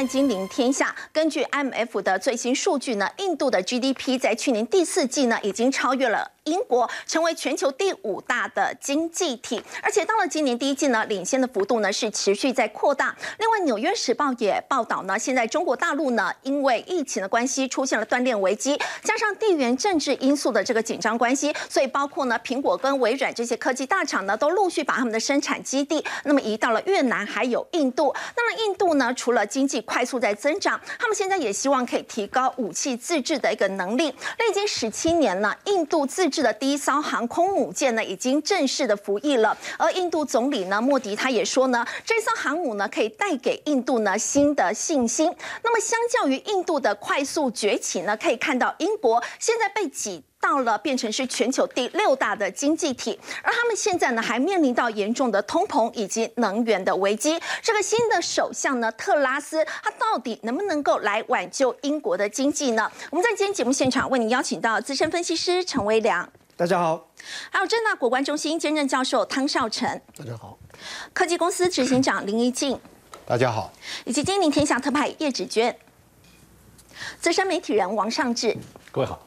在金临天下。根据 IMF 的最新数据呢，印度的 GDP 在去年第四季呢已经超越了。英国成为全球第五大的经济体，而且到了今年第一季呢，领先的幅度呢是持续在扩大。另外，《纽约时报》也报道呢，现在中国大陆呢因为疫情的关系出现了断链危机，加上地缘政治因素的这个紧张关系，所以包括呢苹果跟微软这些科技大厂呢都陆续把他们的生产基地那么移到了越南还有印度。那么印度呢，除了经济快速在增长，他们现在也希望可以提高武器自制的一个能力。历经十七年了，印度自制的第一艘航空母舰呢，已经正式的服役了。而印度总理呢，莫迪他也说呢，这艘航母呢，可以带给印度呢新的信心。那么，相较于印度的快速崛起呢，可以看到英国现在被挤到了变成是全球第六大的经济体，而他们现在呢，还面临到严重的通膨以及能源的危机。这个新的首相呢，特拉斯，他到底能不能够来挽救英国的经济呢？我们在今天节目现场为您邀请到资深分析师陈威良。大家好，还有正大国关中心兼任教授汤少成，大家好，科技公司执行长林怡静，大家好，以及金陵天下特派叶芷娟，资深媒体人王尚志，各位好。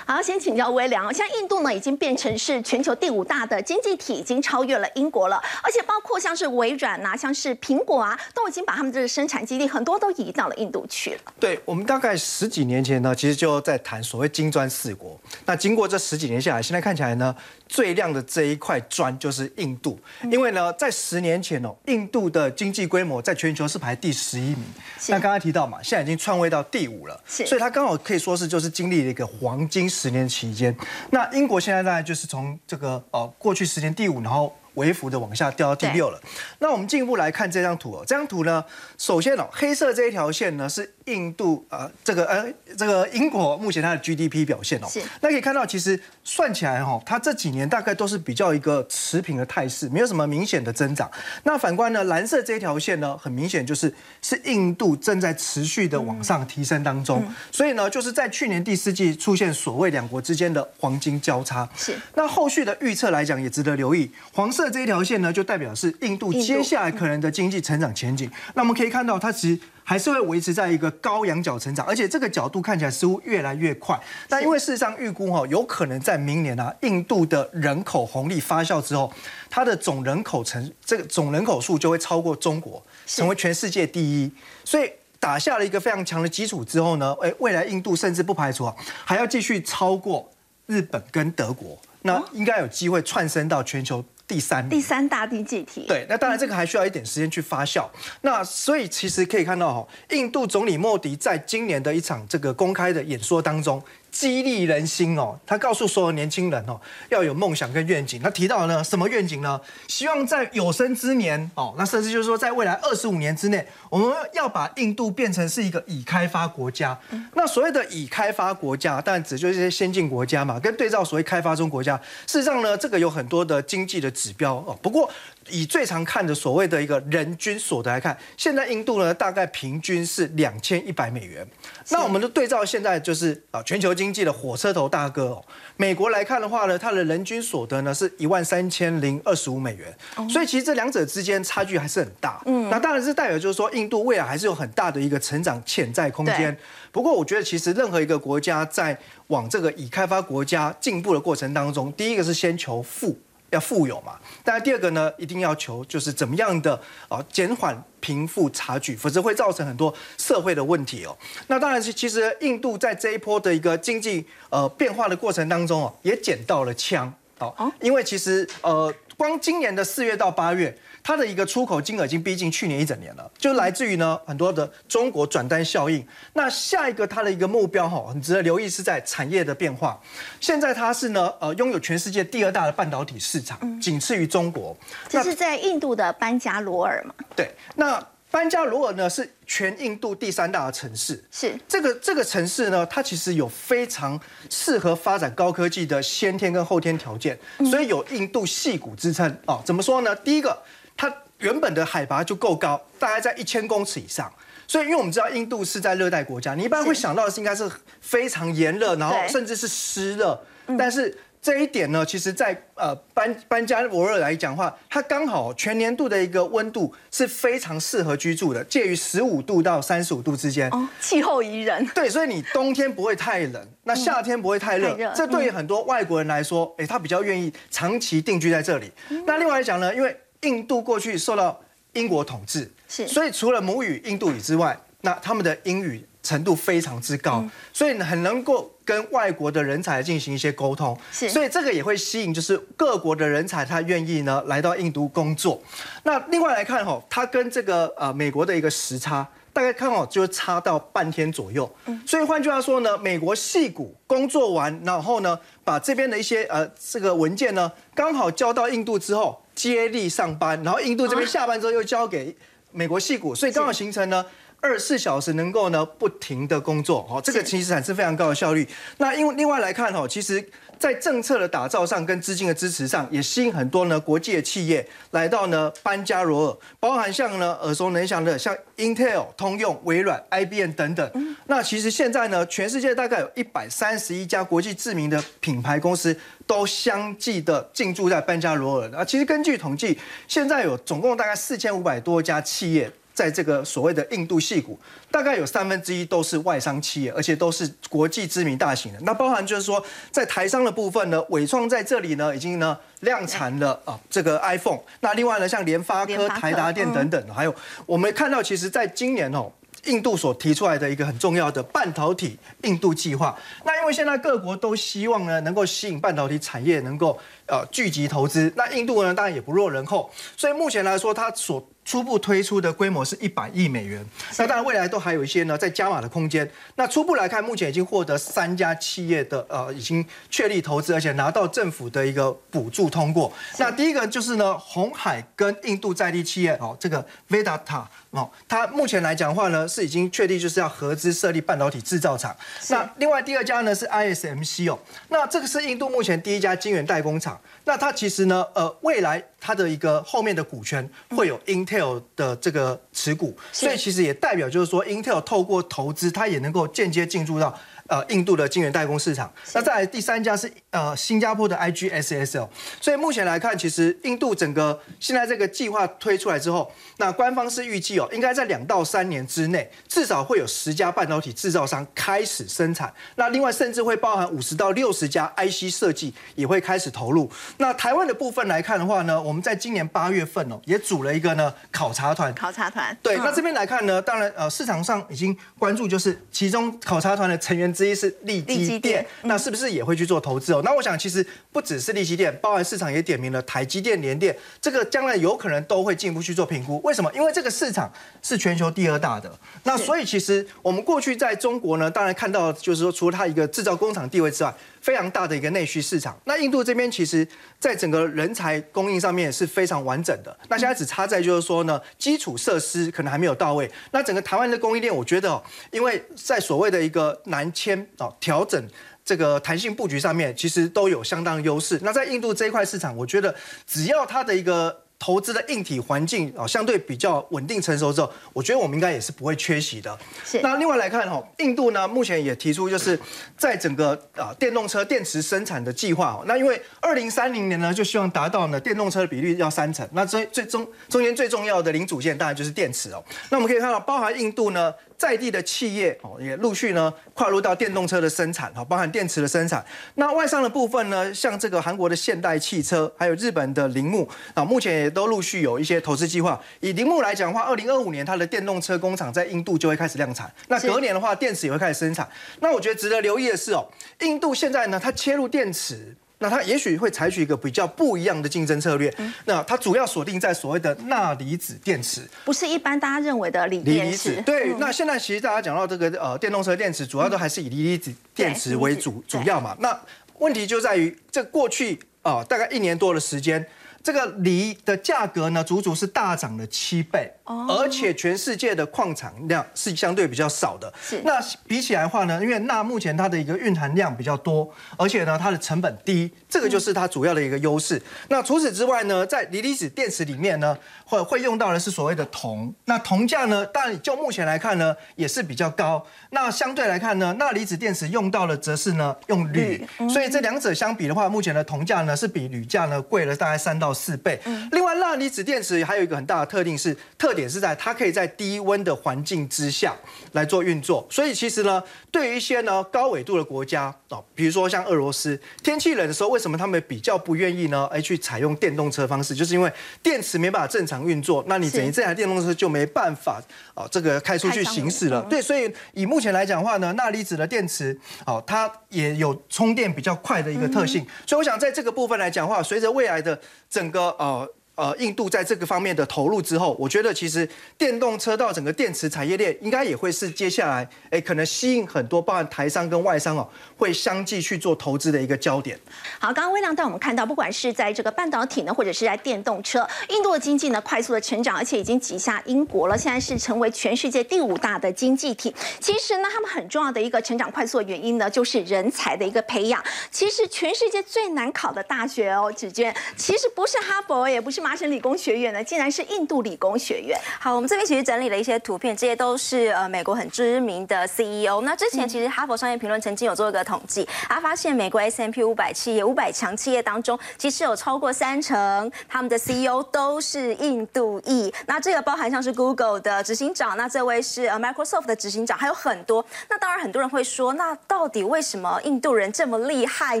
好，先请教微良。像印度呢，已经变成是全球第五大的经济体，已经超越了英国了。而且包括像是微软啊，像是苹果啊，都已经把他们这个生产基地很多都移到了印度去了。对我们大概十几年前呢，其实就在谈所谓金砖四国。那经过这十几年下来，现在看起来呢，最亮的这一块砖就是印度。因为呢，在十年前哦，印度的经济规模在全球是排第十一名。那刚刚提到嘛，现在已经篡位到第五了。所以它刚好可以说是就是经历了一个黄金。十年期间，那英国现在大概就是从这个呃过去十年第五，然后。微幅的往下掉到第六了。那我们进一步来看这张图哦。这张图呢，首先哦，黑色这一条线呢是印度呃这个呃这个英国目前它的 GDP 表现哦。是。那可以看到，其实算起来哈，它这几年大概都是比较一个持平的态势，没有什么明显的增长。那反观呢，蓝色这一条线呢，很明显就是是印度正在持续的往上提升当中。所以呢，就是在去年第四季出现所谓两国之间的黄金交叉。是。那后续的预测来讲，也值得留意。黄色。这一条线呢，就代表是印度接下来可能的经济成长前景。那我们可以看到，它其实还是会维持在一个高仰角成长，而且这个角度看起来似乎越来越快。但因为事实上预估哈，有可能在明年啊，印度的人口红利发酵之后，它的总人口成这个总人口数就会超过中国，成为全世界第一。所以打下了一个非常强的基础之后呢，哎，未来印度甚至不排除啊，还要继续超过日本跟德国，那应该有机会窜升到全球。第三第三大经济体，对，那当然这个还需要一点时间去发酵。那所以其实可以看到哈，印度总理莫迪在今年的一场这个公开的演说当中。激励人心哦，他告诉所有年轻人哦，要有梦想跟愿景。他提到呢，什么愿景呢？希望在有生之年哦，那甚至就是说，在未来二十五年之内，我们要把印度变成是一个已开发国家。那所谓的已开发国家，当然指就是一些先进国家嘛，跟对照所谓开发中国家。事实上呢，这个有很多的经济的指标哦。不过，以最常看的所谓的一个人均所得来看，现在印度呢大概平均是两千一百美元。那我们就对照现在就是啊全球经济的火车头大哥哦，美国来看的话呢，它的人均所得呢是一万三千零二十五美元。所以其实这两者之间差距还是很大。嗯，那当然是代表就是说印度未来还是有很大的一个成长潜在空间。不过我觉得其实任何一个国家在往这个已开发国家进步的过程当中，第一个是先求富。要富有嘛？当然，第二个呢，一定要求就是怎么样的啊，减缓贫富差距，否则会造成很多社会的问题哦。那当然是，其实印度在这一波的一个经济呃变化的过程当中哦，也捡到了枪哦，因为其实呃，光今年的四月到八月。它的一个出口金额已经逼近去年一整年了，就来自于呢很多的中国转单效应。那下一个它的一个目标哈，很值得留意是在产业的变化。现在它是呢呃拥有全世界第二大的半导体市场，仅次于中国。这是在印度的班加罗尔嘛？对，那班加罗尔呢是全印度第三大的城市。是这个这个城市呢，它其实有非常适合发展高科技的先天跟后天条件，所以有印度戏骨之称啊。怎么说呢？第一个。它原本的海拔就够高，大概在一千公尺以上，所以因为我们知道印度是在热带国家，你一般会想到的是应该是非常炎热，然后甚至是湿热，但是这一点呢，其实，在呃班班加罗尔来讲话，它刚好全年度的一个温度是非常适合居住的，介于十五度到三十五度之间。哦，气候宜人。对，所以你冬天不会太冷，那夏天不会太热。这对于很多外国人来说，哎，他比较愿意长期定居在这里。那另外来讲呢，因为印度过去受到英国统治，是，所以除了母语印度语之外，那他们的英语。程度非常之高，所以很能够跟外国的人才进行一些沟通，是，所以这个也会吸引就是各国的人才，他愿意呢来到印度工作。那另外来看哈，它跟这个呃美国的一个时差大概看好就差到半天左右，所以换句话说呢，美国戏骨工作完，然后呢把这边的一些呃这个文件呢刚好交到印度之后接力上班，然后印度这边下班之后又交给美国戏股，所以刚好形成呢。二十四小时能够呢不停的工作，哦，这个其实产生非常高的效率。那因为另外来看，哦，其实在政策的打造上跟资金的支持上，也吸引很多呢国际的企业来到呢班加罗尔，包含像呢耳熟能详的像 Intel、通用、微软、IBM 等等。那其实现在呢，全世界大概有一百三十一家国际知名的品牌公司都相继的进驻在班加罗尔。啊，其实根据统计，现在有总共大概四千五百多家企业。在这个所谓的印度系股，大概有三分之一都是外商企业，而且都是国际知名大型的。那包含就是说，在台商的部分呢，伟创在这里呢已经呢量产了啊这个 iPhone。那另外呢，像联发科、台达电等等，还有我们看到，其实在今年哦。印度所提出来的一个很重要的半导体印度计划，那因为现在各国都希望呢能够吸引半导体产业能够呃聚集投资，那印度呢当然也不落人后，所以目前来说它所初步推出的规模是一百亿美元，那当然未来都还有一些呢在加码的空间。那初步来看，目前已经获得三家企业的呃已经确立投资，而且拿到政府的一个补助通过。那第一个就是呢红海跟印度在地企业哦这个 Vedanta。哦，它目前来讲的话呢，是已经确定就是要合资设立半导体制造厂。那另外第二家呢是 ISMC 哦，那这个是印度目前第一家晶圆代工厂。那它其实呢，呃，未来它的一个后面的股权会有 Intel 的这个持股，所以其实也代表就是说，Intel 透过投资，它也能够间接进入到。呃，印度的晶圆代工市场，那再来第三家是呃新加坡的 IGSSL，所以目前来看，其实印度整个现在这个计划推出来之后，那官方是预计哦，应该在两到三年之内，至少会有十家半导体制造商开始生产，那另外甚至会包含五十到六十家 IC 设计也会开始投入。那台湾的部分来看的话呢，我们在今年八月份哦，也组了一个呢考察团，考察团，对，那这边来看呢，当然呃市场上已经关注，就是其中考察团的成员。之一是利基电，那是不是也会去做投资哦？那我想其实不只是利基电，包含市场也点名了台积电、联电，这个将来有可能都会进一步去做评估。为什么？因为这个市场是全球第二大的。那所以其实我们过去在中国呢，当然看到就是说，除了它一个制造工厂地位之外。非常大的一个内需市场。那印度这边其实，在整个人才供应上面是非常完整的。那现在只差在就是说呢，基础设施可能还没有到位。那整个台湾的供应链，我觉得，因为在所谓的一个南迁啊调整这个弹性布局上面，其实都有相当优势。那在印度这一块市场，我觉得只要它的一个。投资的硬体环境啊，相对比较稳定成熟之后，我觉得我们应该也是不会缺席的。是。那另外来看哈，印度呢目前也提出就是在整个啊电动车电池生产的计划。那因为二零三零年呢就希望达到呢电动车的比率要三成。那最最终中间最重要的零组件当然就是电池哦。那我们可以看到，包含印度呢。在地的企业哦，也陆续呢跨入到电动车的生产，哈，包含电池的生产。那外商的部分呢，像这个韩国的现代汽车，还有日本的铃木啊，目前也都陆续有一些投资计划。以铃木来讲的话，二零二五年它的电动车工厂在印度就会开始量产。那隔年的话，电池也会开始生产。那我觉得值得留意的是哦，印度现在呢，它切入电池。那它也许会采取一个比较不一样的竞争策略。那它主要锁定在所谓的钠离子电池，不是一般大家认为的锂电池。对，那现在其实大家讲到这个呃电动车电池，主要都还是以锂离子电池为主主要嘛。那问题就在于这过去啊大概一年多的时间，这个锂的价格呢足足是大涨了七倍。而且全世界的矿产量是相对比较少的。是那比起来的话呢，因为钠目前它的一个蕴含量比较多，而且呢它的成本低，这个就是它主要的一个优势。那除此之外呢，在锂离子电池里面呢，会会用到的是所谓的铜。那铜价呢，当然就目前来看呢，也是比较高。那相对来看呢，钠离子电池用到的则是呢用铝，所以这两者相比的话，目前的铜价呢是比铝价呢贵了大概三到四倍。另外，钠离子电池还有一个很大的特定是特点是在它可以在低温的环境之下来做运作，所以其实呢，对于一些呢高纬度的国家哦，比如说像俄罗斯，天气冷的时候，为什么他们比较不愿意呢？哎，去采用电动车方式，就是因为电池没办法正常运作，那你等于这台电动车就没办法哦，这个开出去行驶了。对，所以以目前来讲的话呢，钠离子的电池哦，它也有充电比较快的一个特性，所以我想在这个部分来讲的话，随着未来的整个呃。呃，印度在这个方面的投入之后，我觉得其实电动车到整个电池产业链，应该也会是接下来，哎，可能吸引很多包含台商跟外商哦，会相继去做投资的一个焦点。好，刚刚微亮带我们看到，不管是在这个半导体呢，或者是在电动车，印度的经济呢快速的成长，而且已经挤下英国了，现在是成为全世界第五大的经济体。其实呢，他们很重要的一个成长快速的原因呢，就是人才的一个培养。其实全世界最难考的大学哦，子娟，其实不是哈佛，也不是麻省理工学院呢，竟然是印度理工学院。好，我们这边其实整理了一些图片，这些都是呃美国很知名的 CEO。那之前其实哈佛商业评论曾经有做一个统计，他发现美国 S M P 五百企业五百强企业当中，其实有超过三成他们的 CEO 都是印度裔。那这个包含像是 Google 的执行长，那这位是呃 Microsoft 的执行长，还有很多。那当然很多人会说，那到底为什么印度人这么厉害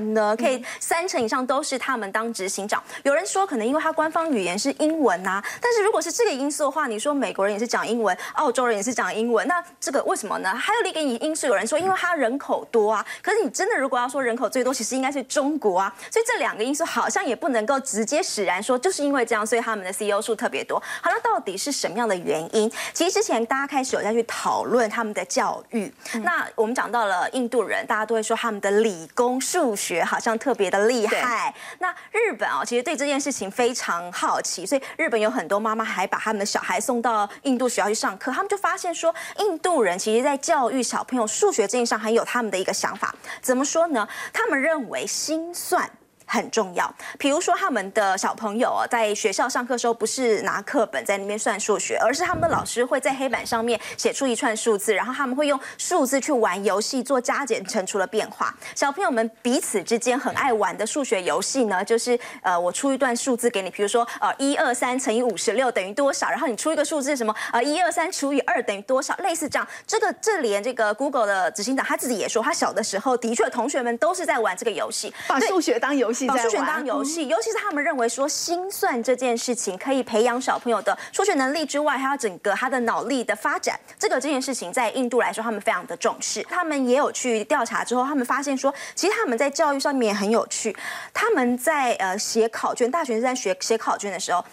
呢？可以三成以上都是他们当执行长。有人说可能因为他官方语言是。英文呐，但是如果是这个因素的话，你说美国人也是讲英文，澳洲人也是讲英文，那这个为什么呢？还有另一个因素，有人说因为他人口多啊，可是你真的如果要说人口最多，其实应该是中国啊，所以这两个因素好像也不能够直接使然说就是因为这样，所以他们的 CEO 数特别多。好，那到底是什么样的原因？其实之前大家开始有在去讨论他们的教育，那我们讲到了印度人，大家都会说他们的理工数学好像特别的厉害。那日本啊，其实对这件事情非常好奇。所以日本有很多妈妈还把他们的小孩送到印度学校去上课，他们就发现说，印度人其实在教育小朋友数学这件事上很有他们的一个想法。怎么说呢？他们认为心算。很重要，比如说他们的小朋友啊，在学校上课时候，不是拿课本在那边算数学，而是他们的老师会在黑板上面写出一串数字，然后他们会用数字去玩游戏，做加减乘除的变化。小朋友们彼此之间很爱玩的数学游戏呢，就是呃，我出一段数字给你，比如说呃，一二三乘以五十六等于多少，然后你出一个数字什么呃，一二三除以二等于多少，类似这样。这个这连这个 Google 的执行长他自己也说，他小的时候的确同学们都是在玩这个游戏，把数学当游戏。把数学当游戏，尤其是他们认为说心算这件事情可以培养小朋友的数学能力之外，还有整个他的脑力的发展。这个这件事情在印度来说，他们非常的重视。他们也有去调查之后，他们发现说，其实他们在教育上面很有趣。他们在呃写考卷，大学生在学写考卷的时候。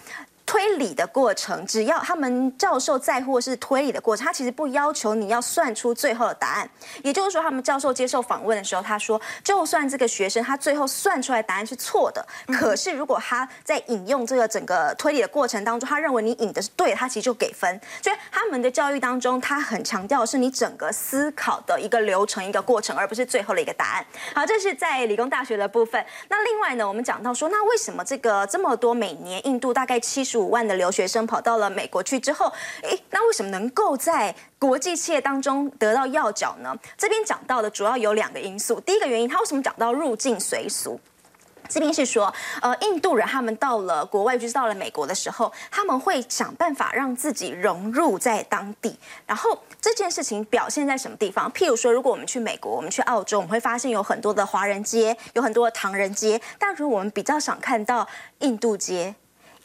推理的过程，只要他们教授在乎的是推理的过程，他其实不要求你要算出最后的答案。也就是说，他们教授接受访问的时候，他说，就算这个学生他最后算出来答案是错的，可是如果他在引用这个整个推理的过程当中，他认为你引的是对，他其实就给分。所以他们的教育当中，他很强调的是你整个思考的一个流程、一个过程，而不是最后的一个答案。好，这是在理工大学的部分。那另外呢，我们讲到说，那为什么这个这么多每年印度大概七十。五万的留学生跑到了美国去之后，诶，那为什么能够在国际企业当中得到要角呢？这边讲到的主要有两个因素。第一个原因，他为什么讲到入境随俗？这边是说，呃，印度人他们到了国外，就是到了美国的时候，他们会想办法让自己融入在当地。然后这件事情表现在什么地方？譬如说，如果我们去美国，我们去澳洲，我们会发现有很多的华人街，有很多的唐人街，但如果我们比较想看到印度街。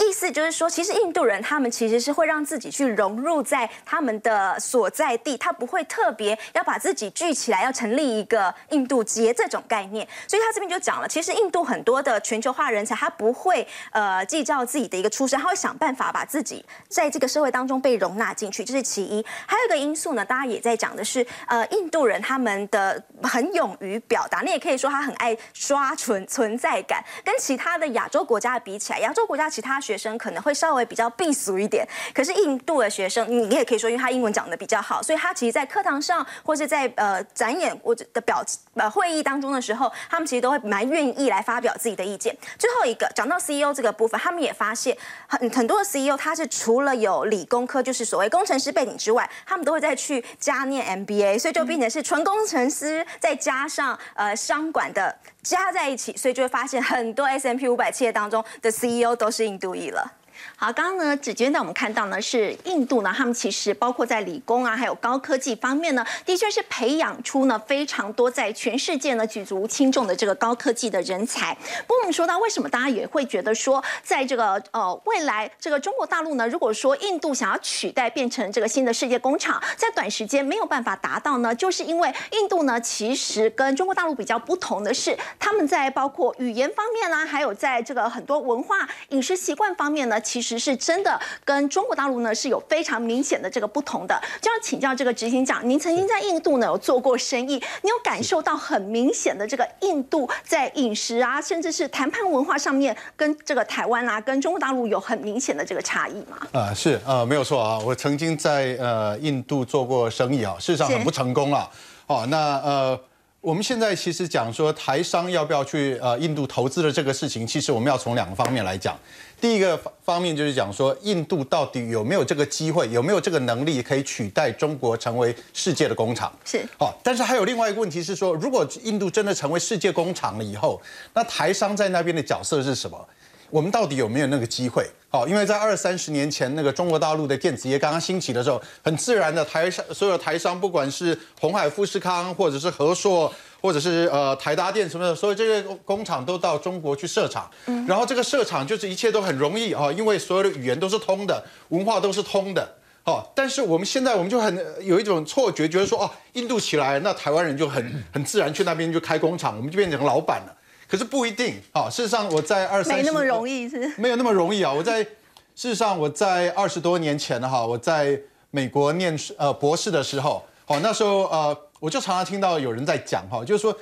意思就是说，其实印度人他们其实是会让自己去融入在他们的所在地，他不会特别要把自己聚起来，要成立一个印度街这种概念。所以他这边就讲了，其实印度很多的全球化人才，他不会呃计较自己的一个出身，他会想办法把自己在这个社会当中被容纳进去，这是其一。还有一个因素呢，大家也在讲的是，呃，印度人他们的很勇于表达，你也可以说他很爱刷存存在感，跟其他的亚洲国家比起来，亚洲国家其他。学生可能会稍微比较避俗一点，可是印度的学生，你也可以说，因为他英文讲的比较好，所以他其实，在课堂上或是在呃展演或者的表呃会议当中的时候，他们其实都会蛮愿意来发表自己的意见。最后一个讲到 CEO 这个部分，他们也发现很很多的 CEO 他是除了有理工科，就是所谓工程师背景之外，他们都会再去加念 MBA，所以就变成是纯工程师再加上呃商管的加在一起，所以就会发现很多 S M P 五百企业当中的 CEO 都是印度裔了。好，刚刚呢，子娟带我们看到呢，是印度呢，他们其实包括在理工啊，还有高科技方面呢，的确是培养出呢非常多在全世界呢举足轻重的这个高科技的人才。不过我们说到为什么大家也会觉得说，在这个呃未来这个中国大陆呢，如果说印度想要取代变成这个新的世界工厂，在短时间没有办法达到呢，就是因为印度呢其实跟中国大陆比较不同的是，他们在包括语言方面啦，还有在这个很多文化饮食习惯方面呢。其实是真的跟中国大陆呢是有非常明显的这个不同的，就要请教这个执行长，您曾经在印度呢有做过生意，你有感受到很明显的这个印度在饮食啊，甚至是谈判文化上面跟这个台湾啊，跟中国大陆有很明显的这个差异吗？啊，是呃没有错啊，我曾经在呃印度做过生意啊，事实上很不成功了。哦，那呃。我们现在其实讲说台商要不要去呃印度投资的这个事情，其实我们要从两个方面来讲。第一个方面就是讲说印度到底有没有这个机会，有没有这个能力可以取代中国成为世界的工厂？是。哦，但是还有另外一个问题是说，如果印度真的成为世界工厂了以后，那台商在那边的角色是什么？我们到底有没有那个机会？好，因为在二三十年前，那个中国大陆的电子业刚刚兴起的时候，很自然的台商所有台商，不管是红海富士康，或者是和硕，或者是呃台达电什么的，所有这些工厂都到中国去设厂。嗯。然后这个设厂就是一切都很容易啊，因为所有的语言都是通的，文化都是通的。好，但是我们现在我们就很有一种错觉，觉得说哦，印度起来，那台湾人就很很自然去那边就开工厂，我们就变成老板了。可是不一定啊！事实上，我在二三没那么容易是？没有那么容易啊！我在事实上，我在二十多年前哈，我在美国念呃博士的时候，好那时候呃，我就常常听到有人在讲哈，就是说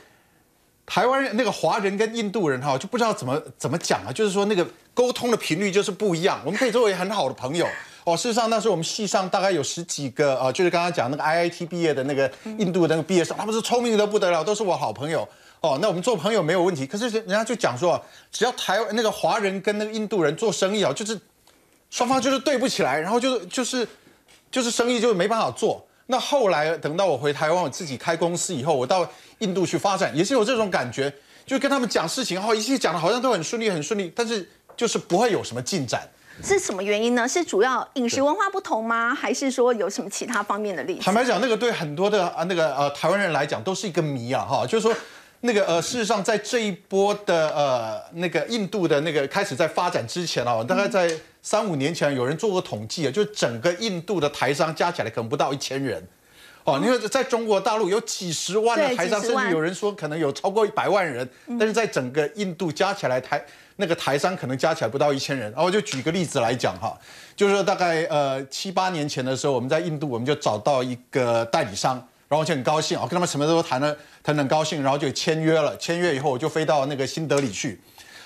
台湾人那个华人跟印度人哈，就不知道怎么怎么讲啊，就是说那个沟通的频率就是不一样。我们可以作为很好的朋友哦。事实上，那时候我们系上大概有十几个啊，就是刚刚讲那个 IIT 毕业的那个印度的那个毕业生，他们是聪明的不得了，都是我好朋友。哦，那我们做朋友没有问题。可是人家就讲说，只要台湾那个华人跟那个印度人做生意啊，就是双方就是对不起来，然后就是就是就是生意就没办法做。那后来等到我回台湾，我自己开公司以后，我到印度去发展，也是有这种感觉，就跟他们讲事情，然后一切讲的好像都很顺利，很顺利，但是就是不会有什么进展。是什么原因呢？是主要饮食文化不同吗？还是说有什么其他方面的例子？坦白讲，那个对很多的啊那个呃台湾人来讲都是一个谜啊哈，就是说。那个呃，事实上，在这一波的呃那个印度的那个开始在发展之前哦，大概在三五年前，有人做过统计啊，就整个印度的台商加起来可能不到一千人，哦，因为在中国大陆有几十万的台商，甚至有人说可能有超过一百万人，但是在整个印度加起来台那个台商可能加起来不到一千人。然后就举个例子来讲哈，就是说大概呃七八年前的时候，我们在印度我们就找到一个代理商。然后就很高兴啊，跟他们什么都谈了，谈很高兴，然后就签约了。签约以后，我就飞到那个新德里去，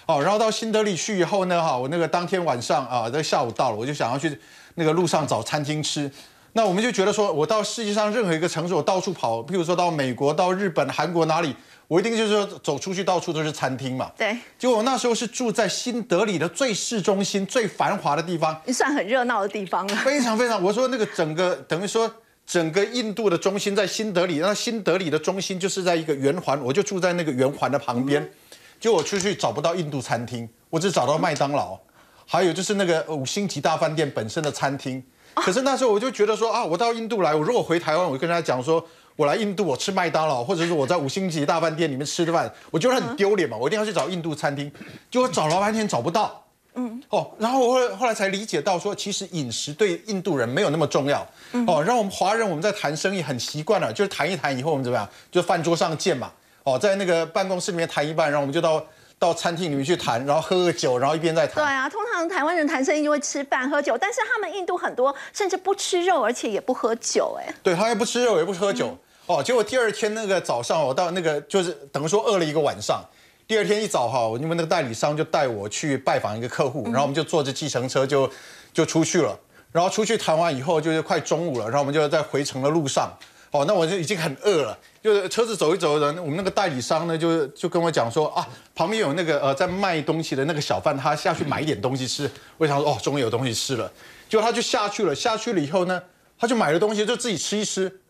哦，然后到新德里去以后呢，哈，我那个当天晚上啊，在下午到了，我就想要去那个路上找餐厅吃。那我们就觉得说，我到世界上任何一个城市，我到处跑，譬如说到美国、到日本、韩国哪里，我一定就是说走出去到处都是餐厅嘛。对。结果我那时候是住在新德里的最市中心、最繁华的地方，算很热闹的地方了。非常非常，我说那个整个等于说。整个印度的中心在新德里，那新德里的中心就是在一个圆环，我就住在那个圆环的旁边。就我出去找不到印度餐厅，我只找到麦当劳，还有就是那个五星级大饭店本身的餐厅。可是那时候我就觉得说啊，我到印度来，我如果回台湾，我跟大家讲说我来印度，我吃麦当劳，或者是我在五星级大饭店里面吃的饭，我觉得很丢脸嘛，我一定要去找印度餐厅。结果找了半天找不到。嗯哦，然后我后后来才理解到说，其实饮食对印度人没有那么重要。哦，让我们华人我们在谈生意很习惯了，就是谈一谈以后我们怎么样，就饭桌上见嘛。哦，在那个办公室里面谈一半，然后我们就到到餐厅里面去谈，然后喝个酒，然后一边在谈。对啊，通常台湾人谈生意就会吃饭喝酒，但是他们印度很多甚至不吃肉，而且也不喝酒。哎，对，他也不吃肉，也不喝酒。哦，结果第二天那个早上，我到那个就是等于说饿了一个晚上。第二天一早哈，因为那个代理商就带我去拜访一个客户，然后我们就坐着计程车就就出去了。然后出去谈完以后，就是快中午了，然后我们就在回程的路上。哦，那我就已经很饿了，就是车子走一走的，我们那个代理商呢，就就跟我讲说啊，旁边有那个呃在卖东西的那个小贩，他下去买一点东西吃。我想说哦，终于有东西吃了，结果他就下去了，下去了以后呢，他就买了东西，就自己吃一吃，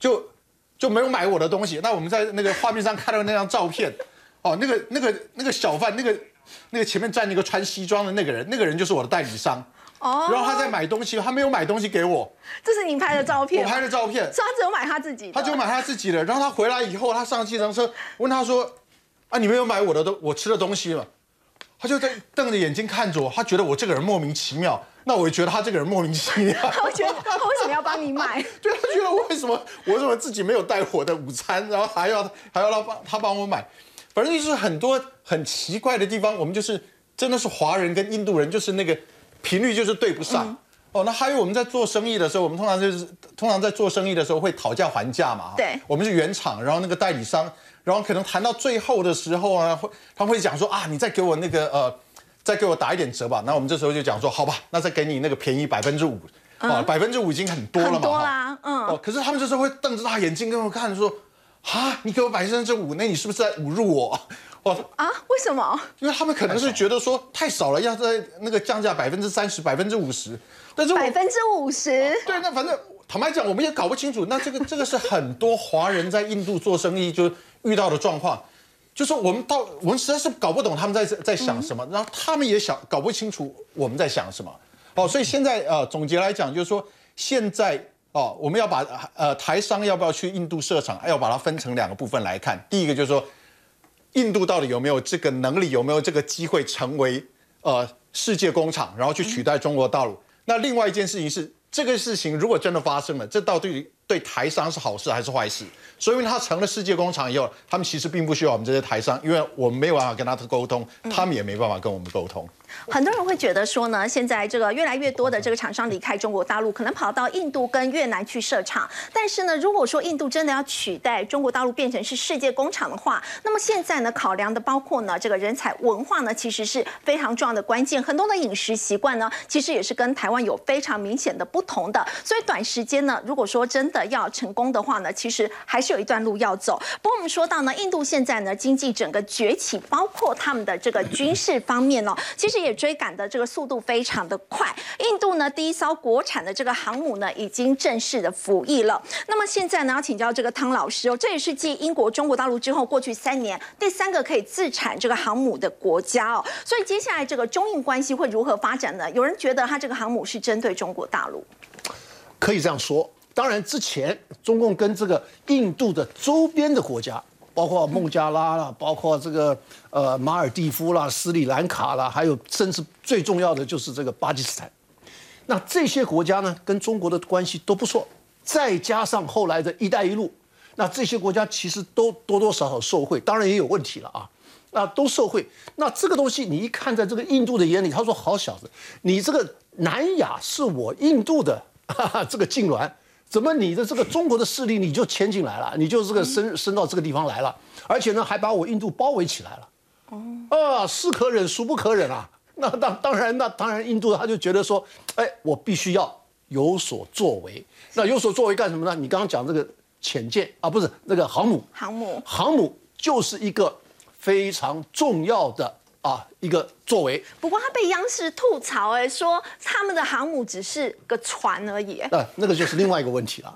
就就没有买我的东西。那我们在那个画面上看到那张照片，哦，那个那个那个小贩，那个那个前面站那个穿西装的那个人，那个人就是我的代理商。哦，然后他在买东西，他没有买东西给我，这是你拍的照片，我拍的照片，所以他只有买他自己，他只有买他自己的。然后他回来以后，他上计程车，问他说：“啊，你没有买我的东，我吃的东西吗？”他就在瞪着眼睛看着我，他觉得我这个人莫名其妙。那我也觉得他这个人莫名其妙。我觉得他为什么要帮你买？对他觉得为什么我为什么自己没有带我的午餐，然后还要还要他帮他帮我买？反正就是很多很奇怪的地方。我们就是真的是华人跟印度人，就是那个。频率就是对不上哦。那还有我们在做生意的时候，我们通常就是通常在做生意的时候会讨价还价嘛。对，我们是原厂，然后那个代理商，然后可能谈到最后的时候啊，会他会讲说啊，你再给我那个呃，再给我打一点折吧。那我们这时候就讲说，好吧，那再给你那个便宜百分之五啊，百分之五已经很多了嘛。多啦，嗯。哦，可是他们这时候会瞪着大眼睛跟我看说，啊，你给我百分之五，那你是不是在侮辱我？我啊，为什么？因为他们可能是觉得说太少了，要在那个降价百分之三十、百分之五十。但是百分之五十，对，那反正坦白讲，我们也搞不清楚。那这个这个是很多华人在印度做生意就遇到的状况，就是我们到我们实在是搞不懂他们在在想什么，然后他们也想搞不清楚我们在想什么。哦，所以现在呃总结来讲，就是说现在哦我们要把呃台商要不要去印度设厂，要把它分成两个部分来看。第一个就是说。印度到底有没有这个能力，有没有这个机会成为呃世界工厂，然后去取代中国大陆？那另外一件事情是，这个事情如果真的发生了，这到底对台商是好事还是坏事？所以，他成了世界工厂以后，他们其实并不需要我们这些台商，因为我们没有办法跟他沟通，他们也没办法跟我们沟通。很多人会觉得说呢，现在这个越来越多的这个厂商离开中国大陆，可能跑到印度跟越南去设厂。但是呢，如果说印度真的要取代中国大陆变成是世界工厂的话，那么现在呢，考量的包括呢，这个人才文化呢，其实是非常重要的关键。很多的饮食习惯呢，其实也是跟台湾有非常明显的不同的。所以短时间呢，如果说真的要成功的话呢，其实还是有一段路要走。不过我们说到呢，印度现在呢，经济整个崛起，包括他们的这个军事方面哦，其实也追赶的这个速度非常的快。印度呢，第一艘国产的这个航母呢，已经正式的服役了。那么现在呢，要请教这个汤老师哦，这也是继英国、中国大陆之后，过去三年第三个可以自产这个航母的国家哦。所以接下来这个中印关系会如何发展呢？有人觉得它这个航母是针对中国大陆，可以这样说。当然，之前中共跟这个印度的周边的国家，包括孟加拉啦，包括这个呃马尔蒂夫啦、斯里兰卡啦，还有甚至最重要的就是这个巴基斯坦，那这些国家呢，跟中国的关系都不错。再加上后来的一带一路，那这些国家其实都多多少少受贿，当然也有问题了啊，那都受贿。那这个东西你一看，在这个印度的眼里，他说：“好小子，你这个南亚是我印度的哈哈这个痉挛。”怎么你的这个中国的势力你就牵进来了，你就这个伸伸到这个地方来了，而且呢还把我印度包围起来了，哦，啊，是可忍孰不可忍啊！那当当然，那当然，印度他就觉得说，哎，我必须要有所作为。那有所作为干什么呢？你刚刚讲这个潜舰啊，不是那个航母，航母，航母就是一个非常重要的。啊，一个作为。不过他被央视吐槽，哎，说他们的航母只是个船而已。那那个就是另外一个问题了，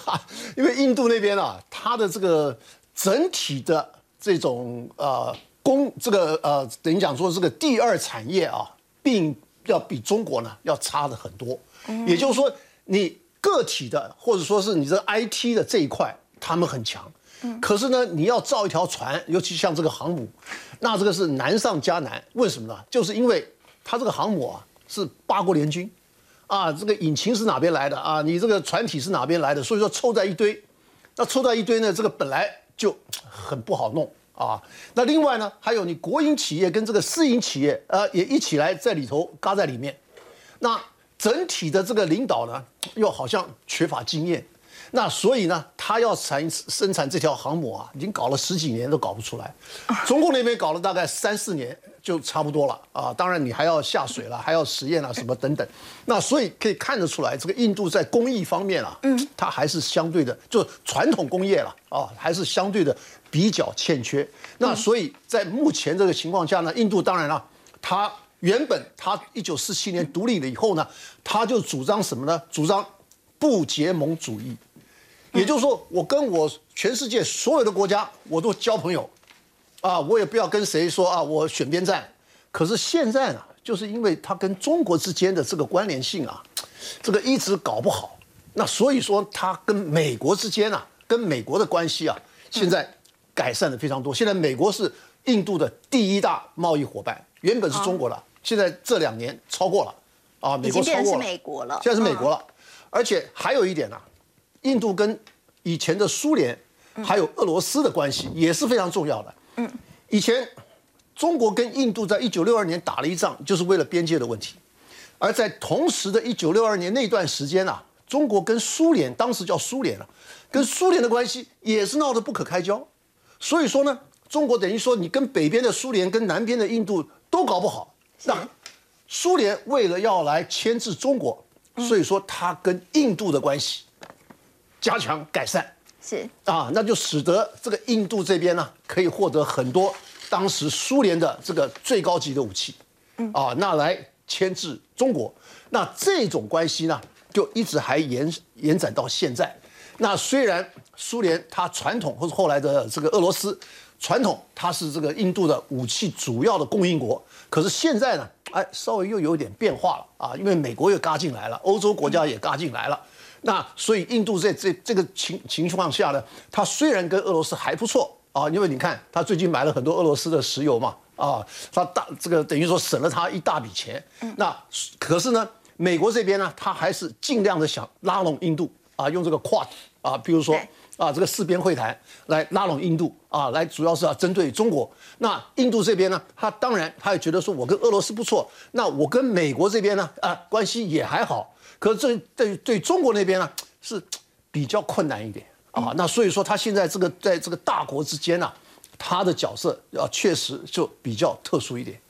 因为印度那边啊，它的这个整体的这种呃工，这个呃等于讲说这个第二产业啊，并要比中国呢要差的很多。也就是说，你个体的或者说是你这 IT 的这一块，他们很强。可是呢，你要造一条船，尤其像这个航母，那这个是难上加难。为什么呢？就是因为它这个航母啊是八国联军，啊，这个引擎是哪边来的啊？你这个船体是哪边来的？所以说凑在一堆，那凑在一堆呢，这个本来就很不好弄啊。那另外呢，还有你国营企业跟这个私营企业，呃，也一起来在里头嘎在里面，那整体的这个领导呢，又好像缺乏经验。那所以呢，他要产生产这条航母啊，已经搞了十几年都搞不出来。中共那边搞了大概三四年就差不多了啊。当然你还要下水了，还要实验啊什么等等。那所以可以看得出来，这个印度在工艺方面啊，嗯，它还是相对的，就传统工业了啊，还是相对的比较欠缺。那所以在目前这个情况下呢，印度当然了，它原本它一九四七年独立了以后呢，它就主张什么呢？主张不结盟主义。也就是说，我跟我全世界所有的国家我都交朋友，啊，我也不要跟谁说啊，我选边站。可是现在呢，就是因为他跟中国之间的这个关联性啊，这个一直搞不好，那所以说他跟美国之间啊，跟美国的关系啊，现在改善的非常多。现在美国是印度的第一大贸易伙伴，原本是中国的，现在这两年超过了，啊，美国超过了，美国了，现在是美国了，而且还有一点呢。印度跟以前的苏联还有俄罗斯的关系也是非常重要的。嗯，以前中国跟印度在一九六二年打了一仗，就是为了边界的问题。而在同时的一九六二年那段时间啊，中国跟苏联当时叫苏联了，跟苏联的关系也是闹得不可开交。所以说呢，中国等于说你跟北边的苏联跟南边的印度都搞不好。那苏联为了要来牵制中国，所以说他跟印度的关系。加强改善是啊，那就使得这个印度这边呢，可以获得很多当时苏联的这个最高级的武器，嗯啊，那来牵制中国。那这种关系呢，就一直还延延展到现在。那虽然苏联它传统或者后来的这个俄罗斯传统，它是这个印度的武器主要的供应国，可是现在呢，哎，稍微又有点变化了啊，因为美国又嘎进来了，欧洲国家也嘎进来了。那所以印度在这这个情情况下呢，它虽然跟俄罗斯还不错啊，因为你看它最近买了很多俄罗斯的石油嘛，啊，它大这个等于说省了它一大笔钱。那可是呢，美国这边呢，它还是尽量的想拉拢印度啊，用这个 Quad 啊，比如说啊这个四边会谈来拉拢印度啊，来主要是要针对中国。那印度这边呢，他当然他也觉得说我跟俄罗斯不错，那我跟美国这边呢啊关系也还好。可是这对对中国那边呢是比较困难一点啊，那所以说他现在这个在这个大国之间呢，他的角色啊确实就比较特殊一点。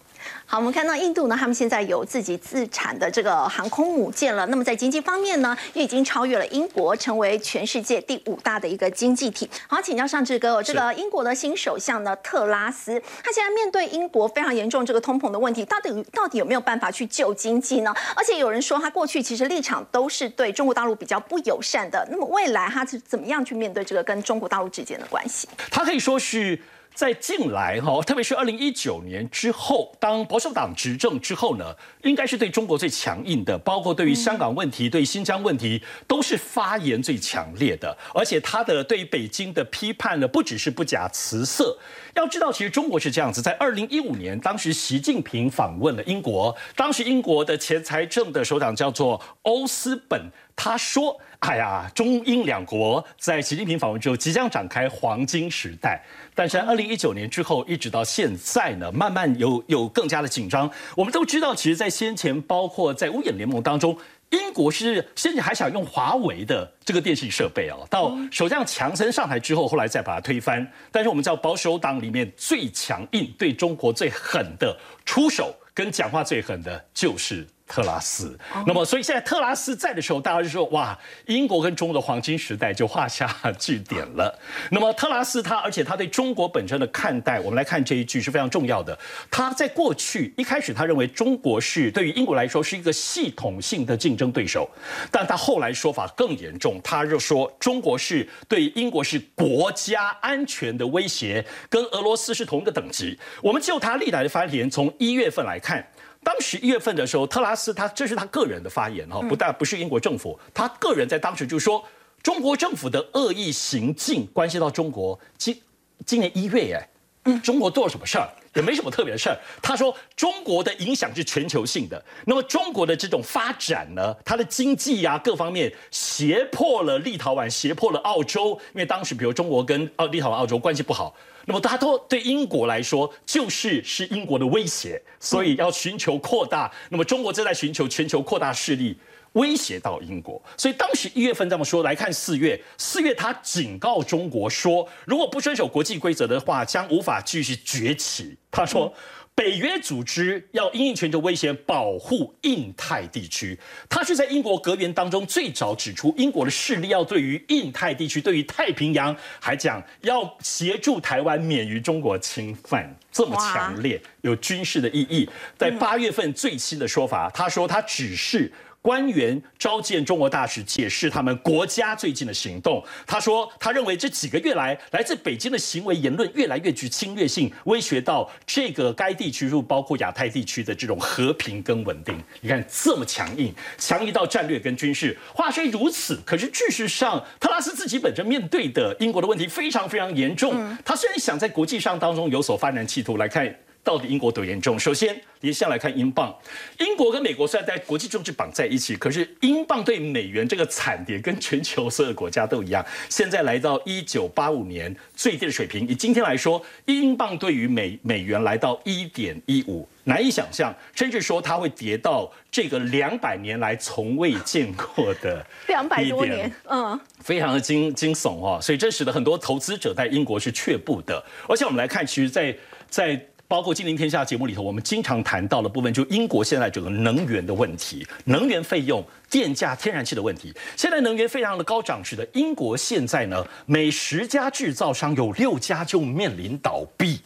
好，我们看到印度呢，他们现在有自己自产的这个航空母舰了。那么在经济方面呢，也已经超越了英国，成为全世界第五大的一个经济体。好，请教上志哥，这个英国的新首相呢，特拉斯，他现在面对英国非常严重这个通膨的问题，到底到底有没有办法去救经济呢？而且有人说，他过去其实立场都是对中国大陆比较不友善的。那么未来他是怎么样去面对这个跟中国大陆之间的关系？他可以说是。在近来哈，特别是二零一九年之后，当保守党执政之后呢，应该是对中国最强硬的，包括对于香港问题、对新疆问题，都是发言最强烈的。而且他的对北京的批判呢，不只是不假辞色。要知道，其实中国是这样子，在二零一五年，当时习近平访问了英国，当时英国的前财政的首长叫做欧斯本，他说。哎呀，中英两国在习近平访问之后即将展开黄金时代，但是二零一九年之后一直到现在呢，慢慢有有更加的紧张。我们都知道，其实，在先前包括在五眼联盟当中，英国是甚至还想用华为的这个电信设备哦。到首相强森上台之后，后来再把它推翻。但是我们知道，保守党里面最强硬、对中国最狠的出手跟讲话最狠的，就是。特拉斯，那么所以现在特拉斯在的时候，大家就说哇，英国跟中国的黄金时代就画下句点了。那么特拉斯他，而且他对中国本身的看待，我们来看这一句是非常重要的。他在过去一开始，他认为中国是对于英国来说是一个系统性的竞争对手，但他后来说法更严重，他就说中国是对英国是国家安全的威胁，跟俄罗斯是同一个等级。我们就他历来的发言，从一月份来看。当时一月份的时候，特拉斯他这是他个人的发言哈，不但不是英国政府，他个人在当时就说，中国政府的恶意行径关系到中国。今今年一月哎，中国做了什么事儿？也没什么特别的事儿。他说中国的影响是全球性的，那么中国的这种发展呢，它的经济呀各方面胁迫了立陶宛，胁迫了澳洲，因为当时比如中国跟澳立陶宛、澳洲关系不好。那么，他都对英国来说就是是英国的威胁，所以要寻求扩大。那么，中国正在寻求全球扩大势力。威胁到英国，所以当时一月份这么说，来看四月，四月他警告中国说，如果不遵守国际规则的话，将无法继续崛起。他说。北约组织要因应全球威胁，保护印太地区。他是在英国格言当中最早指出，英国的势力要对于印太地区、对于太平洋，还讲要协助台湾免于中国侵犯，这么强烈，有军事的意义。在八月份最新的说法，他说他只是。官员召见中国大使，解释他们国家最近的行动。他说，他认为这几个月来，来自北京的行为言论越来越具侵略性，威胁到这个该地区，入包括亚太地区的这种和平跟稳定。你看这么强硬，强硬到战略跟军事。话虽如此，可是事实上，特拉斯自己本身面对的英国的问题非常非常严重。他虽然想在国际上当中有所发展企图，来看。到底英国多严重？首先，你先来看英镑。英国跟美国虽然在国际政治绑在一起，可是英镑对美元这个惨跌，跟全球所有国家都一样。现在来到一九八五年最低的水平。以今天来说，英镑对于美美元来到一点一五，难以想象，甚至说它会跌到这个两百年来从未见过的两百多年，嗯，非常的惊惊悚哦。所以这使得很多投资者在英国是却步的。而且我们来看，其实，在在包括《金陵天下》节目里头，我们经常谈到的部分，就英国现在整个能源的问题，能源费用、电价、天然气的问题。现在能源非常的高涨，使得英国现在呢，每十家制造商有六家就面临倒闭，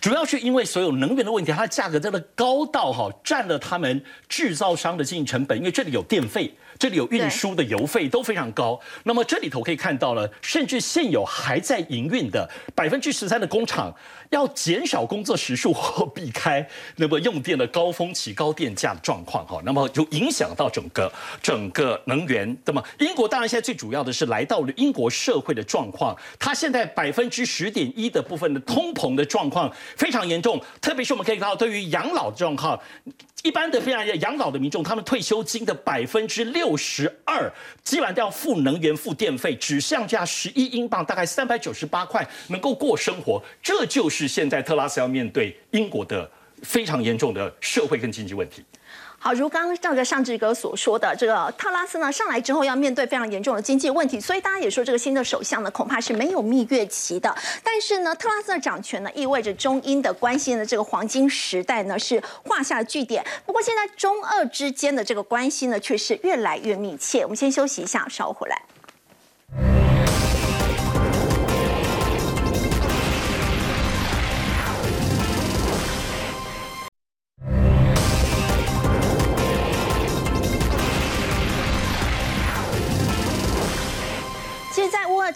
主要是因为所有能源的问题，它的价格真的高到哈，占了他们制造商的经营成本，因为这里有电费。这里有运输的油费都非常高，那么这里头可以看到了，甚至现有还在营运的百分之十三的工厂要减少工作时数或避开那么用电的高峰期、高电价的状况哈，那么就影响到整个整个能源。那么英国当然现在最主要的是来到了英国社会的状况，它现在百分之十点一的部分的通膨的状况非常严重，特别是我们可以看到对于养老状况。一般的非常养老的民众，他们退休金的百分之六十二，基本上都要付能源、付电费，只剩下十一英镑，大概三百九十八块，能够过生活。这就是现在特拉斯要面对英国的非常严重的社会跟经济问题。好，如刚刚这个上志哥所说的，这个特拉斯呢上来之后要面对非常严重的经济问题，所以大家也说这个新的首相呢恐怕是没有蜜月期的。但是呢，特拉斯的掌权呢意味着中英的关系的这个黄金时代呢是画下了句点。不过现在中俄之间的这个关系呢却是越来越密切。我们先休息一下，稍后回来。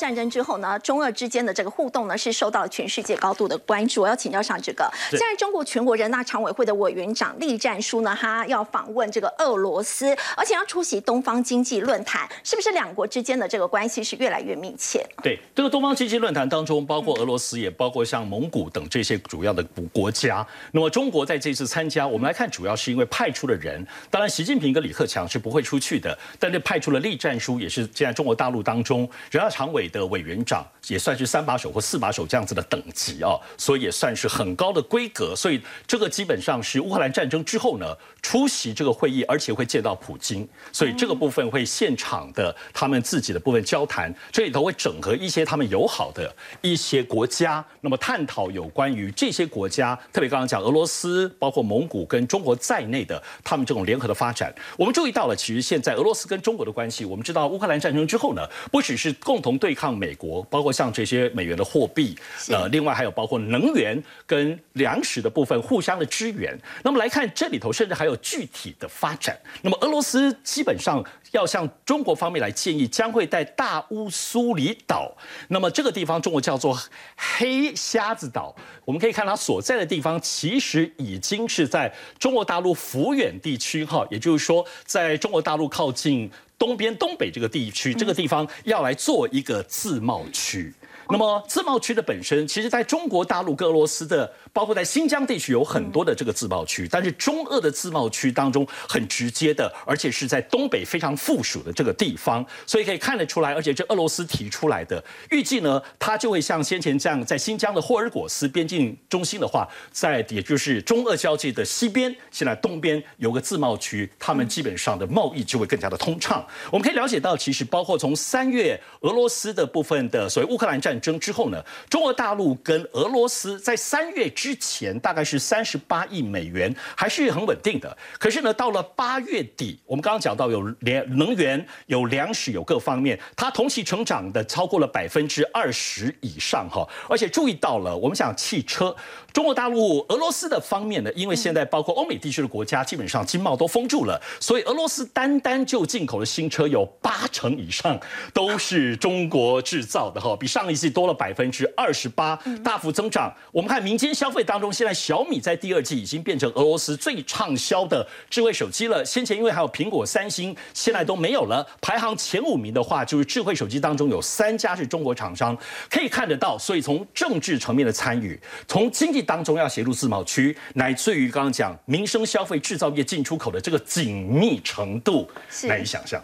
战争之后呢，中俄之间的这个互动呢，是受到了全世界高度的关注。我要请教上这个，现在中国全国人大常委会的委员长栗战书呢，他要访问这个俄罗斯，而且要出席东方经济论坛，是不是两国之间的这个关系是越来越密切？对，这个东方经济论坛当中，包括俄罗斯，也包括像蒙古等这些主要的国家。那么中国在这次参加，我们来看，主要是因为派出的人，当然习近平跟李克强是不会出去的，但是派出了栗战书，也是现在中国大陆当中人大常委。的的委员长也算是三把手或四把手这样子的等级啊，所以也算是很高的规格。所以这个基本上是乌克兰战争之后呢，出席这个会议，而且会见到普京。所以这个部分会现场的他们自己的部分交谈，这里头会整合一些他们友好的一些国家，那么探讨有关于这些国家，特别刚刚讲俄罗斯、包括蒙古跟中国在内的他们这种联合的发展。我们注意到了，其实现在俄罗斯跟中国的关系，我们知道乌克兰战争之后呢，不只是共同对。抗美国，包括像这些美元的货币，呃，另外还有包括能源跟粮食的部分互相的支援。那么来看这里头，甚至还有具体的发展。那么俄罗斯基本上要向中国方面来建议，将会在大乌苏里岛，那么这个地方中国叫做黑瞎子岛。我们可以看它所在的地方，其实已经是在中国大陆抚远地区哈，也就是说，在中国大陆靠近。东边东北这个地区，这个地方要来做一个自贸区。那么自贸区的本身，其实在中国大陆、俄罗斯的，包括在新疆地区有很多的这个自贸区，但是中俄的自贸区当中很直接的，而且是在东北非常附属的这个地方，所以可以看得出来，而且这俄罗斯提出来的预计呢，它就会像先前这样，在新疆的霍尔果斯边境中心的话，在也就是中俄交界的西边，现在东边有个自贸区，他们基本上的贸易就会更加的通畅。我们可以了解到，其实包括从三月俄罗斯的部分的所谓乌克兰战争之后呢，中国大陆跟俄罗斯在三月之前大概是三十八亿美元，还是很稳定的。可是呢，到了八月底，我们刚刚讲到有连能源、有粮食、有各方面，它同期成长的超过了百分之二十以上哈。而且注意到了，我们讲汽车，中国大陆、俄罗斯的方面呢，因为现在包括欧美地区的国家基本上经贸都封住了，所以俄罗斯单单就进口的新车有八成以上都是中国制造的哈，比上一季多了百分之二十八，大幅增长。我们看民间消费当中，现在小米在第二季已经变成俄罗斯最畅销的智慧手机了。先前因为还有苹果、三星，现在都没有了。排行前五名的话，就是智慧手机当中有三家是中国厂商，可以看得到。所以从政治层面的参与，从经济当中要协助自贸区，乃至于刚刚讲民生消费、制造业进出口的这个紧密程度，难以想象。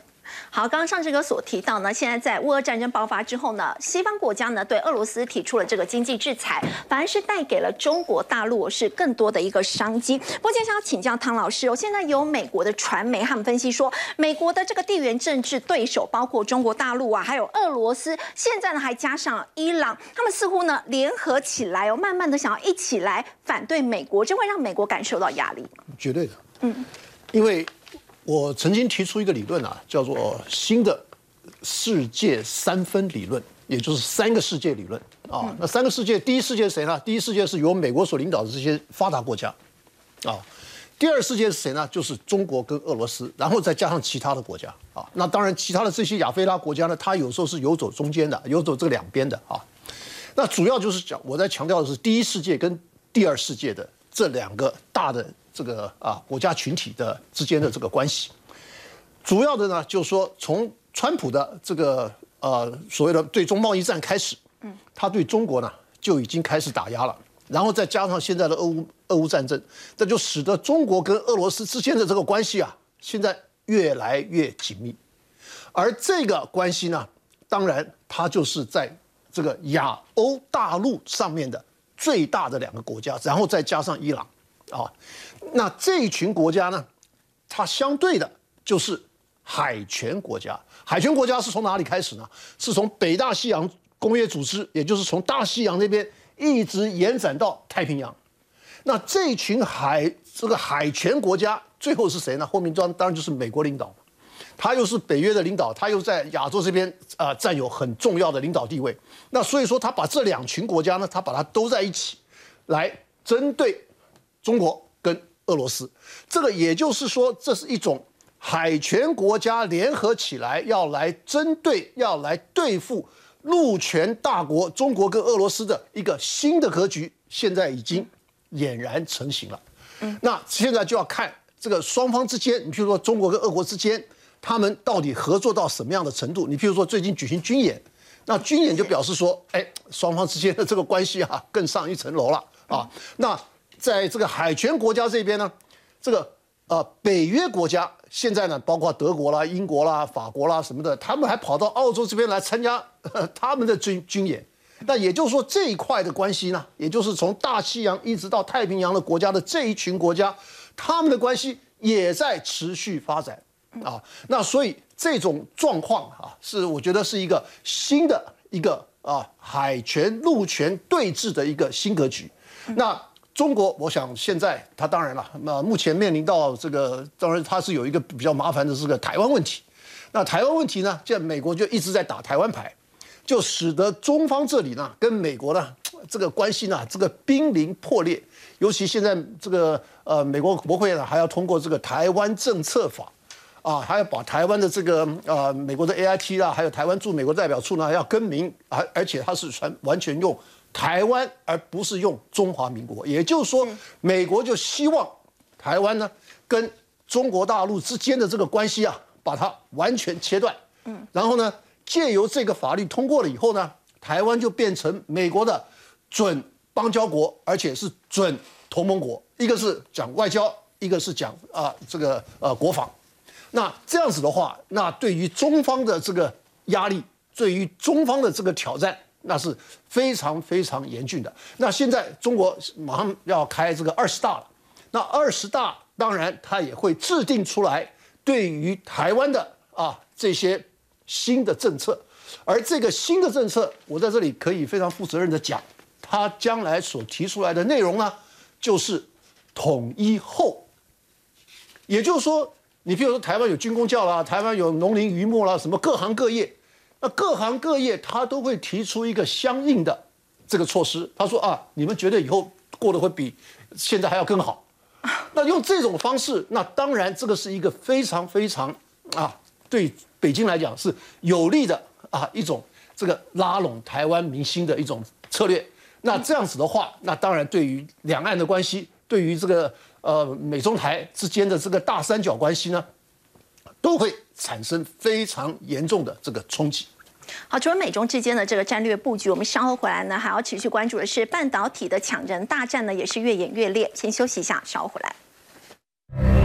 好，刚刚上志哥所提到呢，现在在乌俄战争爆发之后呢，西方国家呢对俄罗斯提出了这个经济制裁，反而是带给了中国大陆是更多的一个商机。不过，接下来要请教汤老师哦，现在有美国的传媒他们分析说，美国的这个地缘政治对手包括中国大陆啊，还有俄罗斯，现在呢还加上伊朗，他们似乎呢联合起来哦，慢慢的想要一起来反对美国，这会让美国感受到压力。绝对的，嗯，因为。我曾经提出一个理论啊，叫做新的世界三分理论，也就是三个世界理论啊。那三个世界，第一世界是谁呢？第一世界是由美国所领导的这些发达国家啊。第二世界是谁呢？就是中国跟俄罗斯，然后再加上其他的国家啊。那当然，其他的这些亚非拉国家呢，它有时候是游走中间的，游走这两边的啊。那主要就是讲，我在强调的是第一世界跟第二世界的这两个大的。这个啊，国家群体的之间的这个关系，主要的呢，就是说从川普的这个呃所谓的对中贸易战开始，嗯，他对中国呢就已经开始打压了，然后再加上现在的俄乌俄乌战争，这就使得中国跟俄罗斯之间的这个关系啊，现在越来越紧密，而这个关系呢，当然它就是在这个亚欧大陆上面的最大的两个国家，然后再加上伊朗。啊。那这一群国家呢，它相对的就是海权国家。海权国家是从哪里开始呢？是从北大西洋工业组织，也就是从大西洋那边一直延展到太平洋。那这群海这个海权国家最后是谁呢？后面当当然就是美国领导，他又是北约的领导，他又在亚洲这边啊占有很重要的领导地位。那所以说，他把这两群国家呢，他把它都在一起，来针对中国跟。俄罗斯，这个也就是说，这是一种海权国家联合起来要来针对、要来对付陆权大国中国跟俄罗斯的一个新的格局，现在已经俨然成型了。嗯，那现在就要看这个双方之间，你譬如说中国跟俄国之间，他们到底合作到什么样的程度？你譬如说最近举行军演，那军演就表示说，哎，双方之间的这个关系啊，更上一层楼了啊。那在这个海权国家这边呢，这个呃北约国家现在呢，包括德国啦、英国啦、法国啦什么的，他们还跑到澳洲这边来参加 他们的军军演。那也就是说，这一块的关系呢，也就是从大西洋一直到太平洋的国家的这一群国家，他们的关系也在持续发展啊。那所以这种状况啊，是我觉得是一个新的一个啊海权陆权对峙的一个新格局。那中国，我想现在它当然了，那目前面临到这个，当然它是有一个比较麻烦的这个台湾问题。那台湾问题呢，现在美国就一直在打台湾牌，就使得中方这里呢跟美国呢这个关系呢这个濒临破裂。尤其现在这个呃美国国会呢还要通过这个台湾政策法，啊，还要把台湾的这个呃美国的 A I T 啊，还有台湾驻美国代表处呢要更名，而而且它是全完全用。台湾，而不是用中华民国，也就是说，美国就希望台湾呢跟中国大陆之间的这个关系啊，把它完全切断。嗯，然后呢，借由这个法律通过了以后呢，台湾就变成美国的准邦交国，而且是准同盟国。一个是讲外交，一个是讲啊这个呃国防。那这样子的话，那对于中方的这个压力，对于中方的这个挑战，那是非常非常严峻的。那现在中国马上要开这个二十大了，那二十大当然它也会制定出来对于台湾的啊这些新的政策，而这个新的政策，我在这里可以非常负责任的讲，它将来所提出来的内容呢，就是统一后，也就是说。你比如说，台湾有军工教啦，台湾有农林渔牧啦，什么各行各业，那各行各业他都会提出一个相应的这个措施。他说啊，你们觉得以后过得会比现在还要更好？那用这种方式，那当然这个是一个非常非常啊，对北京来讲是有利的啊一种这个拉拢台湾民心的一种策略。那这样子的话，那当然对于两岸的关系，对于这个。呃，美中台之间的这个大三角关系呢，都会产生非常严重的这个冲击。好，除了美中之间的这个战略布局，我们稍后回来呢，还要持续关注的是半导体的抢人大战呢，也是越演越烈。先休息一下，稍后回来。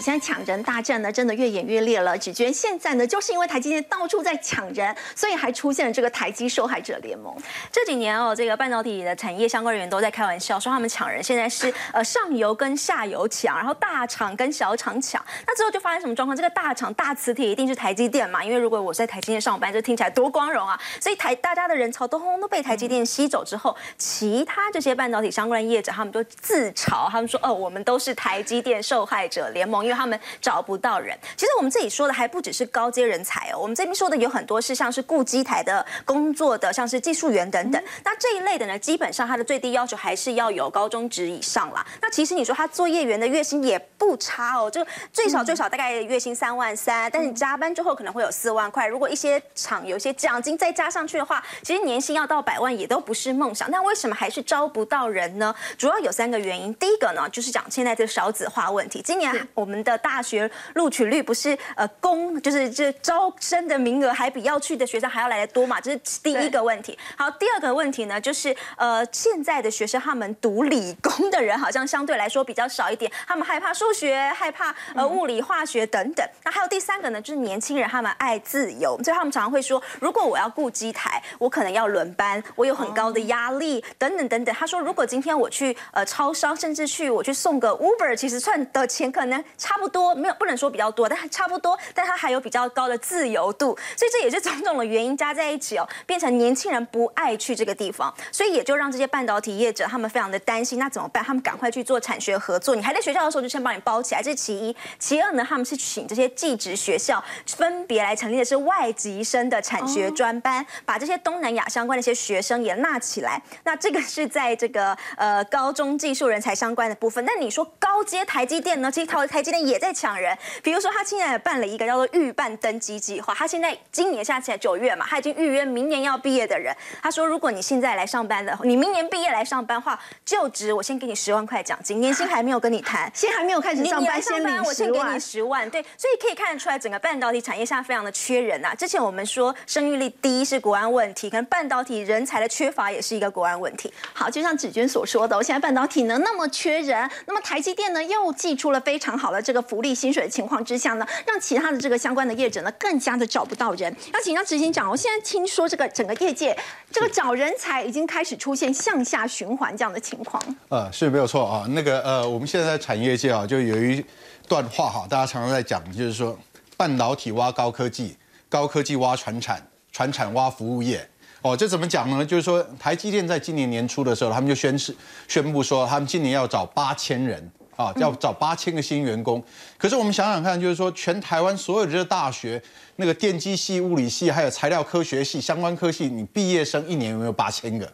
现在抢人大战呢，真的越演越烈了。只觉得现在呢，就是因为台积电到处在抢人，所以还出现了这个台积受害者联盟。这几年哦，这个半导体的产业相关人员都在开玩笑说，他们抢人现在是呃上游跟下游抢，然后大厂跟小厂抢。那之后就发生什么状况？这个大厂大磁铁一定是台积电嘛？因为如果我在台积电上班，这听起来多光荣啊！所以台大家的人潮都通都被台积电吸走之后，其他这些半导体相关业者他们都自嘲，他们说哦，我们都是台积电受害者联盟，因为。他们找不到人。其实我们这里说的还不只是高阶人才哦，我们这边说的有很多是像是顾机台的工作的，像是技术员等等。那这一类的呢，基本上他的最低要求还是要有高中职以上啦。那其实你说他作业员的月薪也不差哦，就最少最少大概月薪三万三，但是加班之后可能会有四万块。如果一些厂有一些奖金再加上去的话，其实年薪要到百万也都不是梦想。那为什么还是招不到人呢？主要有三个原因。第一个呢，就是讲现在这少子化问题。今年我们的大学录取率不是呃公就是这招生的名额还比要去的学生还要来的多嘛？这是第一个问题。好，第二个问题呢，就是呃现在的学生他们读理工的人好像相对来说比较少一点，他们害怕数学，害怕呃物理化学等等。那还有第三个呢，就是年轻人他们爱自由，所以他们常常会说，如果我要顾机台，我可能要轮班，我有很高的压力等等等等。他说，如果今天我去呃超商，甚至去我去送个 Uber，其实赚的钱可能差不多。没有不能说比较多，但差不多，但它还有比较高的自由度，所以这也是种种的原因加在一起哦，变成年轻人不爱去这个地方，所以也就让这些半导体业者他们非常的担心，那怎么办？他们赶快去做产学合作，你还在学校的时候就先帮你包起来，这是其一，其二呢，他们是请这些技职学校分别来成立的是外籍生的产学专班，把这些东南亚相关的一些学生也纳起来，那这个是在这个呃高中技术人才相关的部分，那你说高阶台积电呢？其实台台积电也在抢。人，比如说他现在办了一个叫做预办登机计划，他现在今年下起来九月嘛，他已经预约明年要毕业的人。他说，如果你现在来上班的，你明年毕业来上班话，就职我先给你十万块奖金，年薪 还没有跟你谈，先还没有开始上班，先领我先给你十万。对，所以可以看得出来，整个半导体产业现在非常的缺人呐。之前我们说生育率低是国安问题，可能半导体人才的缺乏也是一个国安问题。好，就像芷娟所说的，我现在半导体呢那么缺人，那么台积电呢又寄出了非常好的这个福利。薪水的情况之下呢，让其他的这个相关的业者呢更加的找不到人。要请教执行长，我现在听说这个整个业界这个找人才已经开始出现向下循环这样的情况。呃，是没有错啊。那个呃，我们现在在产业界啊，就有一段话哈，大家常常在讲，就是说半导体挖高科技，高科技挖传产，传产挖服务业。哦，这怎么讲呢？就是说台积电在今年年初的时候，他们就宣誓宣布说，他们今年要找八千人。啊，要找八千个新员工。可是我们想想看，就是说，全台湾所有的这些大学，那个电机系、物理系，还有材料科学系相关科系，你毕业生一年有没有八千个？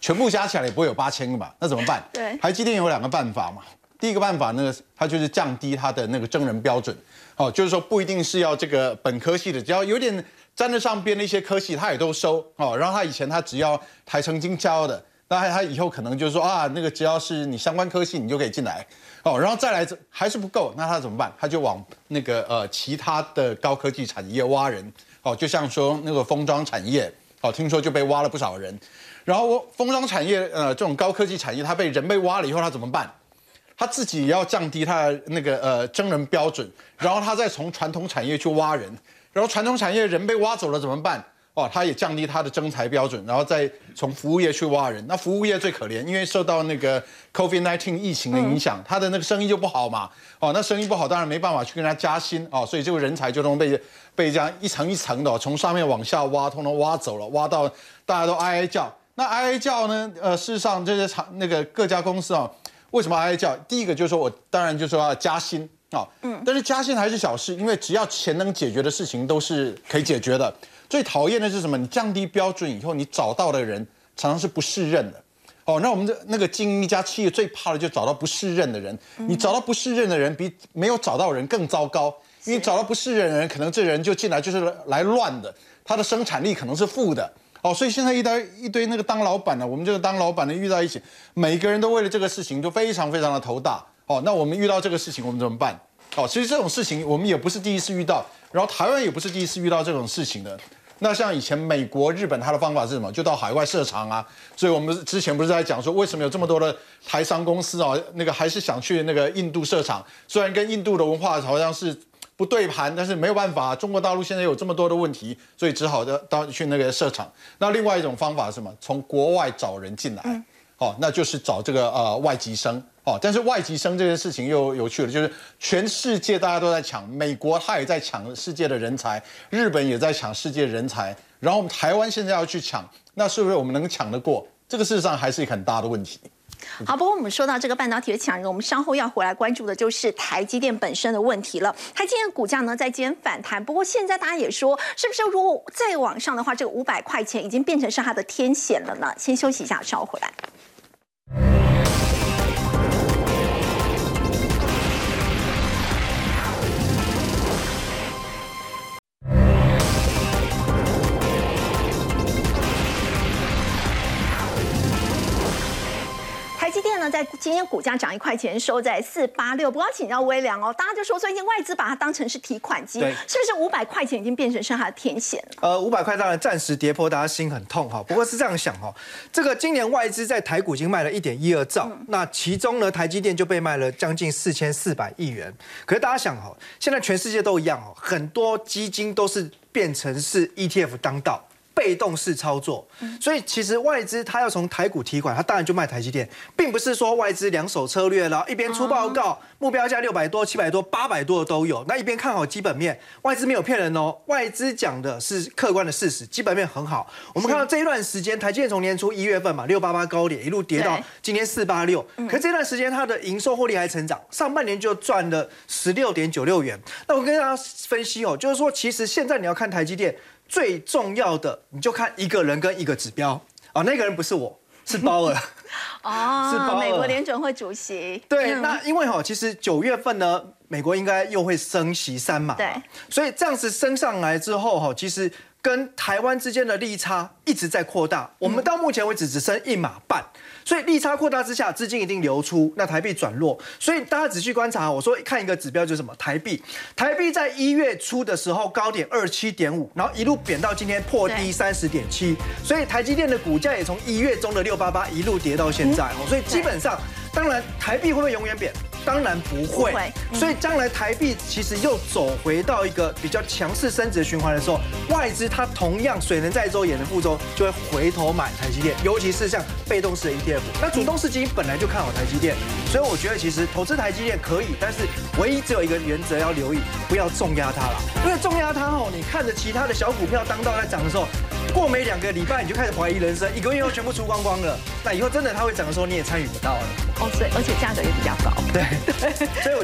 全部加起来也不会有八千个吧？那怎么办？对，台积电有两个办法嘛。第一个办法呢，它就是降低它的那个征人标准。哦，就是说不一定是要这个本科系的，只要有点。沾得上边的一些科系，他也都收哦。然后他以前他只要台成经教的，那他以后可能就是说啊，那个只要是你相关科系，你就可以进来哦。然后再来还是不够，那他怎么办？他就往那个呃其他的高科技产业挖人哦，就像说那个封装产业哦，听说就被挖了不少人。然后封装产业呃这种高科技产业，它被人被挖了以后，他怎么办？他自己要降低他的那个呃征人标准，然后他再从传统产业去挖人。然后传统产业人被挖走了怎么办？哦，他也降低他的征才标准，然后再从服务业去挖人。那服务业最可怜，因为受到那个 COVID-19 疫情的影响，他的那个生意就不好嘛。哦，那生意不好，当然没办法去跟他加薪哦，所以这个人才就都被被这样一层一层的从上面往下挖，通通挖走了，挖到大家都哀哀叫。那哀哀叫呢？呃，事实上这些厂那个各家公司啊，为什么哀哀叫？第一个就是说我当然就是说要加薪。啊，嗯，但是加薪还是小事，因为只要钱能解决的事情都是可以解决的。最讨厌的是什么？你降低标准以后，你找到的人常常是不适任的。哦，那我们的那个经营一家企业最怕的就找到不适任的人。你找到不适任的人，比没有找到人更糟糕。因为找到不适任的人，可能这人就进来就是来乱的，他的生产力可能是负的。哦，所以现在一堆一堆那个当老板的，我们这个当老板的遇到一起，每个人都为了这个事情就非常非常的头大。哦，那我们遇到这个事情，我们怎么办？哦，其实这种事情我们也不是第一次遇到，然后台湾也不是第一次遇到这种事情的。那像以前美国、日本，它的方法是什么？就到海外设厂啊。所以我们之前不是在讲说，为什么有这么多的台商公司啊？那个还是想去那个印度设厂，虽然跟印度的文化好像是不对盘，但是没有办法，中国大陆现在有这么多的问题，所以只好的到去那个设厂。那另外一种方法是什么？从国外找人进来。哦，那就是找这个呃外籍生哦，但是外籍生这件事情又有趣了，就是全世界大家都在抢，美国他也在抢世界的人才，日本也在抢世界人才，然后我们台湾现在要去抢，那是不是我们能抢得过？这个事实上还是一个很大的问题。好，不过我们说到这个半导体的抢人，我们稍后要回来关注的就是台积电本身的问题了。台积电股价呢在今天反弹，不过现在大家也说，是不是如果再往上的话，这个五百块钱已经变成是它的天险了呢？先休息一下，稍后回来。在今天股价涨一块钱，收在四八六。不要请教微良哦，大家就说最近外资把它当成是提款机，是不是五百块钱已经变成是它的天险了？呃，五百块当然暂时跌破，大家心很痛哈。不过是这样想哈，这个今年外资在台股已经卖了一点一二兆，那其中呢，台积电就被卖了将近四千四百亿元。可是大家想哈，现在全世界都一样哦，很多基金都是变成是 ETF 当道。被动式操作，所以其实外资它要从台股提款，它当然就卖台积电，并不是说外资两手策略了，一边出报告，目标价六百多、七百多、八百多的都有，那一边看好基本面，外资没有骗人哦，外资讲的是客观的事实，基本面很好。我们看到这一段时间，台积电从年初一月份嘛六八八高点一路跌到今天四八六，可这段时间它的营收获利还成长，上半年就赚了十六点九六元。那我跟大家分析哦，就是说其实现在你要看台积电。最重要的，你就看一个人跟一个指标。啊，那个人不是我，是 鲍尔，哦，是美国联准会主席。对，那因为哈，其实九月份呢，美国应该又会升息三嘛，对，所以这样子升上来之后哈，其实跟台湾之间的利差一直在扩大，我们到目前为止只剩一码半。所以利差扩大之下，资金一定流出，那台币转弱。所以大家仔细观察，我说看一个指标就是什么？台币，台币在一月初的时候高点二七点五，然后一路贬到今天破低三十点七。所以台积电的股价也从一月中的六八八一路跌到现在哦。所以基本上，当然台币会不会永远贬？当然不会，所以将来台币其实又走回到一个比较强势升值循环的时候，外资它同样水能载舟也能覆舟，就会回头买台积电，尤其是像被动式的 ETF。那主动式基金本来就看好台积电，所以我觉得其实投资台积电可以，但是唯一只有一个原则要留意，不要重压它了，因为重压它后，你看着其他的小股票当道在涨的时候，过没两个礼拜你就开始怀疑人生，一个月后全部出光光了，那以后真的它会涨的时候你也参与不到了。哦，对，而且价格也比较高。对。所以我